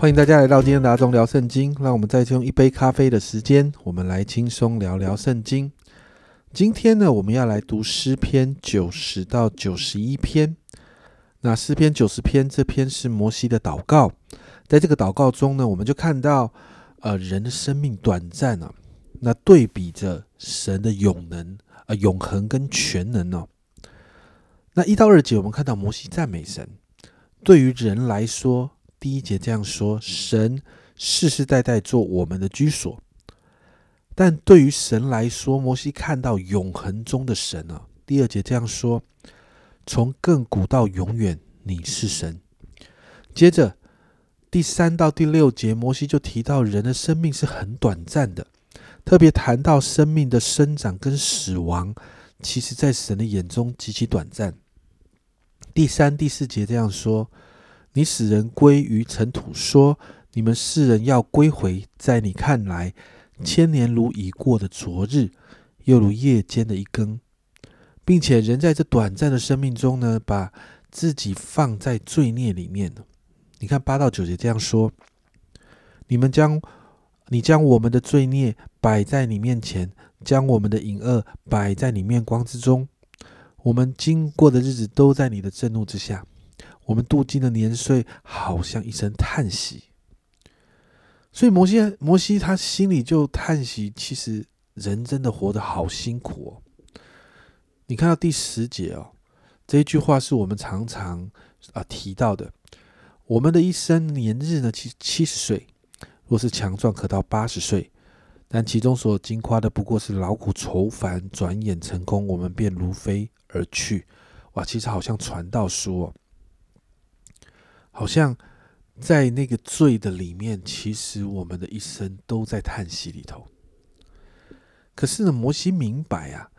欢迎大家来到今天的阿忠聊圣经。让我们再用一杯咖啡的时间，我们来轻松聊聊圣经。今天呢，我们要来读诗篇九十到九十一篇。那诗篇九十篇这篇是摩西的祷告，在这个祷告中呢，我们就看到，呃，人的生命短暂啊，那对比着神的永能、呃永恒跟全能哦。那一到二节，我们看到摩西赞美神。对于人来说，第一节这样说：神世世代代做我们的居所。但对于神来说，摩西看到永恒中的神啊。第二节这样说：从亘古到永远，你是神。接着第三到第六节，摩西就提到人的生命是很短暂的，特别谈到生命的生长跟死亡，其实在神的眼中极其短暂。第三、第四节这样说。你使人归于尘土，说：“你们世人要归回。”在你看来，千年如已过的昨日，又如夜间的一更，并且人在这短暂的生命中呢，把自己放在罪孽里面。你看八到九节这样说：“你们将你将我们的罪孽摆在你面前，将我们的隐恶摆在你面光之中。我们经过的日子都在你的震怒之下。”我们度尽的年岁，好像一声叹息。所以摩西，摩西他心里就叹息：其实人真的活得好辛苦哦。你看到第十节哦，这一句话是我们常常啊提到的。我们的一生年日呢，其实七十岁，若是强壮，可到八十岁。但其中所经夸的，不过是劳苦愁烦，转眼成功，我们便如飞而去。哇，其实好像传道书哦。好像在那个罪的里面，其实我们的一生都在叹息里头。可是呢，摩西明白啊，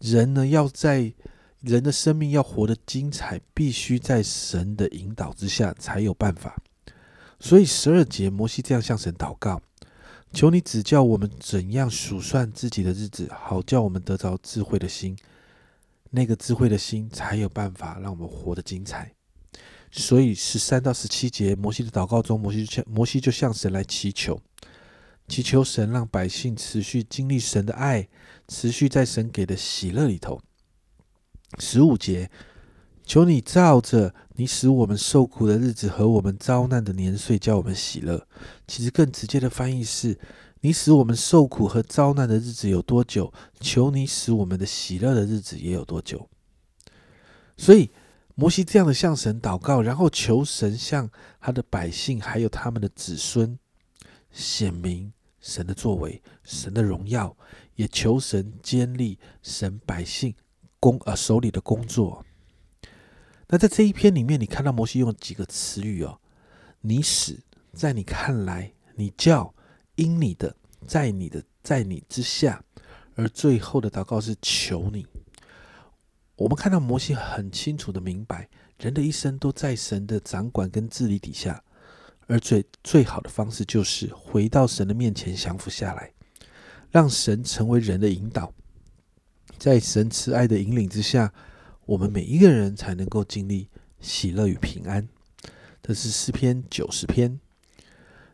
人呢要在人的生命要活得精彩，必须在神的引导之下才有办法。所以十二节，摩西这样向神祷告：求你指教我们怎样数算自己的日子，好叫我们得着智慧的心。那个智慧的心，才有办法让我们活得精彩。所以十三到十七节，摩西的祷告中，摩西向摩西就向神来祈求，祈求神让百姓持续经历神的爱，持续在神给的喜乐里头。十五节，求你照着你使我们受苦的日子和我们遭难的年岁，叫我们喜乐。其实更直接的翻译是：你使我们受苦和遭难的日子有多久，求你使我们的喜乐的日子也有多久。所以。摩西这样的向神祷告，然后求神向他的百姓还有他们的子孙显明神的作为、神的荣耀，也求神坚立神百姓工呃手里的工作。那在这一篇里面，你看到摩西用几个词语哦？你使在你看来，你叫因你的在你的在你之下，而最后的祷告是求你。我们看到摩西很清楚的明白，人的一生都在神的掌管跟治理底下，而最最好的方式就是回到神的面前降服下来，让神成为人的引导，在神慈爱的引领之下，我们每一个人才能够经历喜乐与平安。这是诗篇九十篇，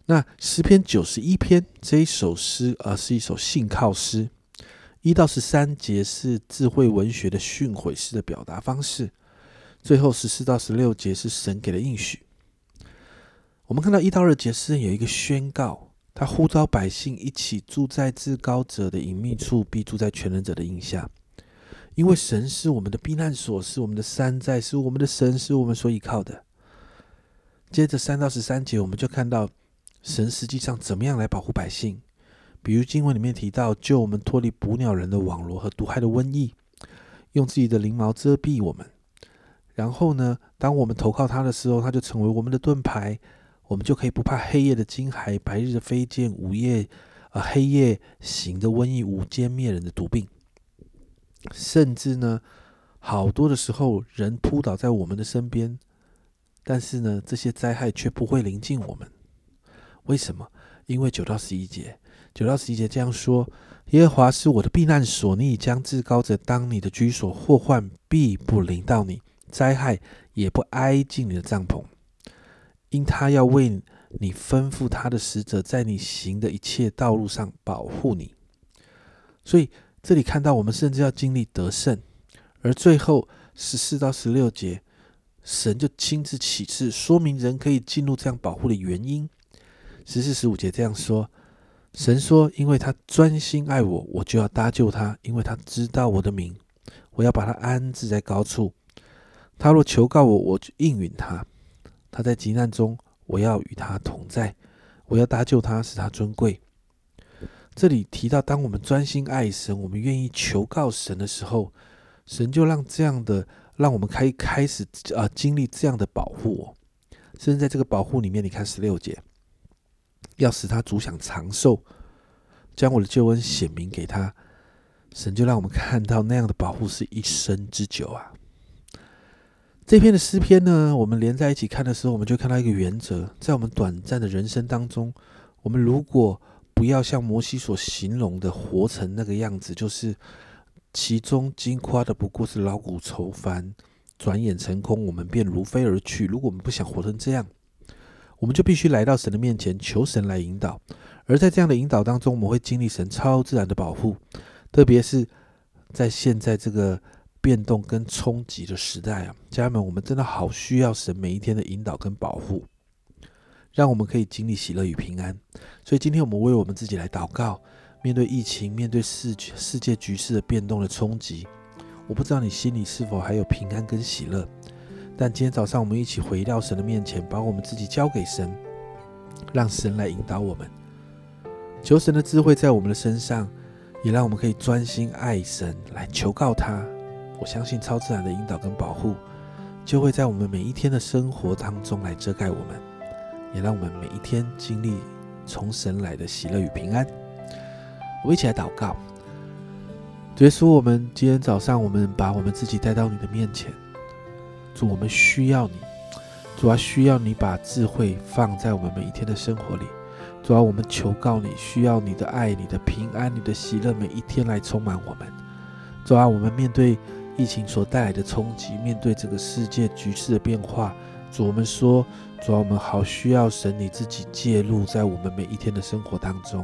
那诗篇九十一篇这一首诗啊，是一首信靠诗。一到十三节是智慧文学的训诲式的表达方式，最后十四到十六节是神给的应许。我们看到一到二节，诗人有一个宣告，他呼召百姓一起住在至高者的隐秘处，必住在全能者的印下，因为神是我们的避难所，是我们的山寨，是我们的神，是我们所依靠的。接着三到十三节，我们就看到神实际上怎么样来保护百姓。比如经文里面提到，救我们脱离捕鸟人的网罗和毒害的瘟疫，用自己的翎毛遮蔽我们。然后呢，当我们投靠他的时候，他就成为我们的盾牌，我们就可以不怕黑夜的惊骇、白日的飞剑、午夜啊黑夜行的瘟疫、午间灭人的毒病。甚至呢，好多的时候人扑倒在我们的身边，但是呢，这些灾害却不会临近我们。为什么？因为九到十一节。九到十一节这样说：“耶和华是我的避难所，你已将至高者当你的居所，祸患必不临到你，灾害也不挨近你的帐篷，因他要为你吩咐他的使者在你行的一切道路上保护你。所以这里看到，我们甚至要经历得胜，而最后十四到十六节，神就亲自启示，说明人可以进入这样保护的原因。十四、十五节这样说：神说，因为他专心爱我，我就要搭救他，因为他知道我的名，我要把他安置在高处。他若求告我，我就应允他。他在急难中，我要与他同在，我要搭救他，使他尊贵。这里提到，当我们专心爱神，我们愿意求告神的时候，神就让这样的，让我们可以开始啊经历这样的保护。甚至在这个保护里面，你看十六节，要使他主享长寿，将我的救恩显明给他。神就让我们看到那样的保护是一生之久啊。这篇的诗篇呢，我们连在一起看的时候，我们就看到一个原则：在我们短暂的人生当中，我们如果不要像摩西所形容的活成那个样子，就是其中金夸的不过是劳苦愁烦，转眼成空，我们便如飞而去。如果我们不想活成这样，我们就必须来到神的面前，求神来引导。而在这样的引导当中，我们会经历神超自然的保护，特别是在现在这个。变动跟冲击的时代啊，家人们，我们真的好需要神每一天的引导跟保护，让我们可以经历喜乐与平安。所以今天我们为我们自己来祷告，面对疫情，面对世世界局势的变动的冲击，我不知道你心里是否还有平安跟喜乐。但今天早上我们一起回到神的面前，把我们自己交给神，让神来引导我们，求神的智慧在我们的身上，也让我们可以专心爱神，来求告他。我相信超自然的引导跟保护，就会在我们每一天的生活当中来遮盖我们，也让我们每一天经历从神来的喜乐与平安。我一起来祷告，耶稣，我们今天早上，我们把我们自己带到你的面前，主，我们需要你，主啊，需要你把智慧放在我们每一天的生活里，主啊，我们求告你，需要你的爱、你的平安、你的喜乐，每一天来充满我们，主啊，我们面对。疫情所带来的冲击，面对这个世界局势的变化，主我们说，主我们好需要神你自己介入在我们每一天的生活当中，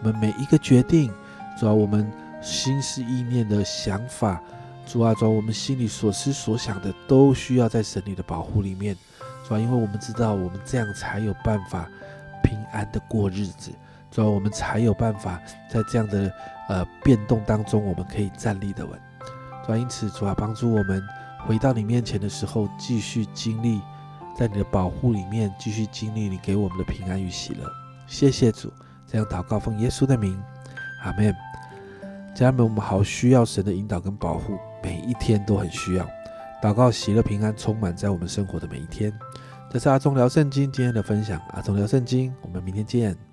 我们每一个决定，主要我们心思意念的想法，主啊，主我们心里所思所想的，都需要在神你的保护里面，主要因为我们知道，我们这样才有办法平安的过日子，主要我们才有办法在这样的呃变动当中，我们可以站立的稳。因此，主啊，帮助我们回到你面前的时候，继续经历在你的保护里面，继续经历你给我们的平安与喜乐。谢谢主，这样祷告奉耶稣的名，阿门。家人们，我们好需要神的引导跟保护，每一天都很需要。祷告喜乐平安充满在我们生活的每一天。这是阿忠聊圣经今天的分享，阿忠聊圣经，我们明天见。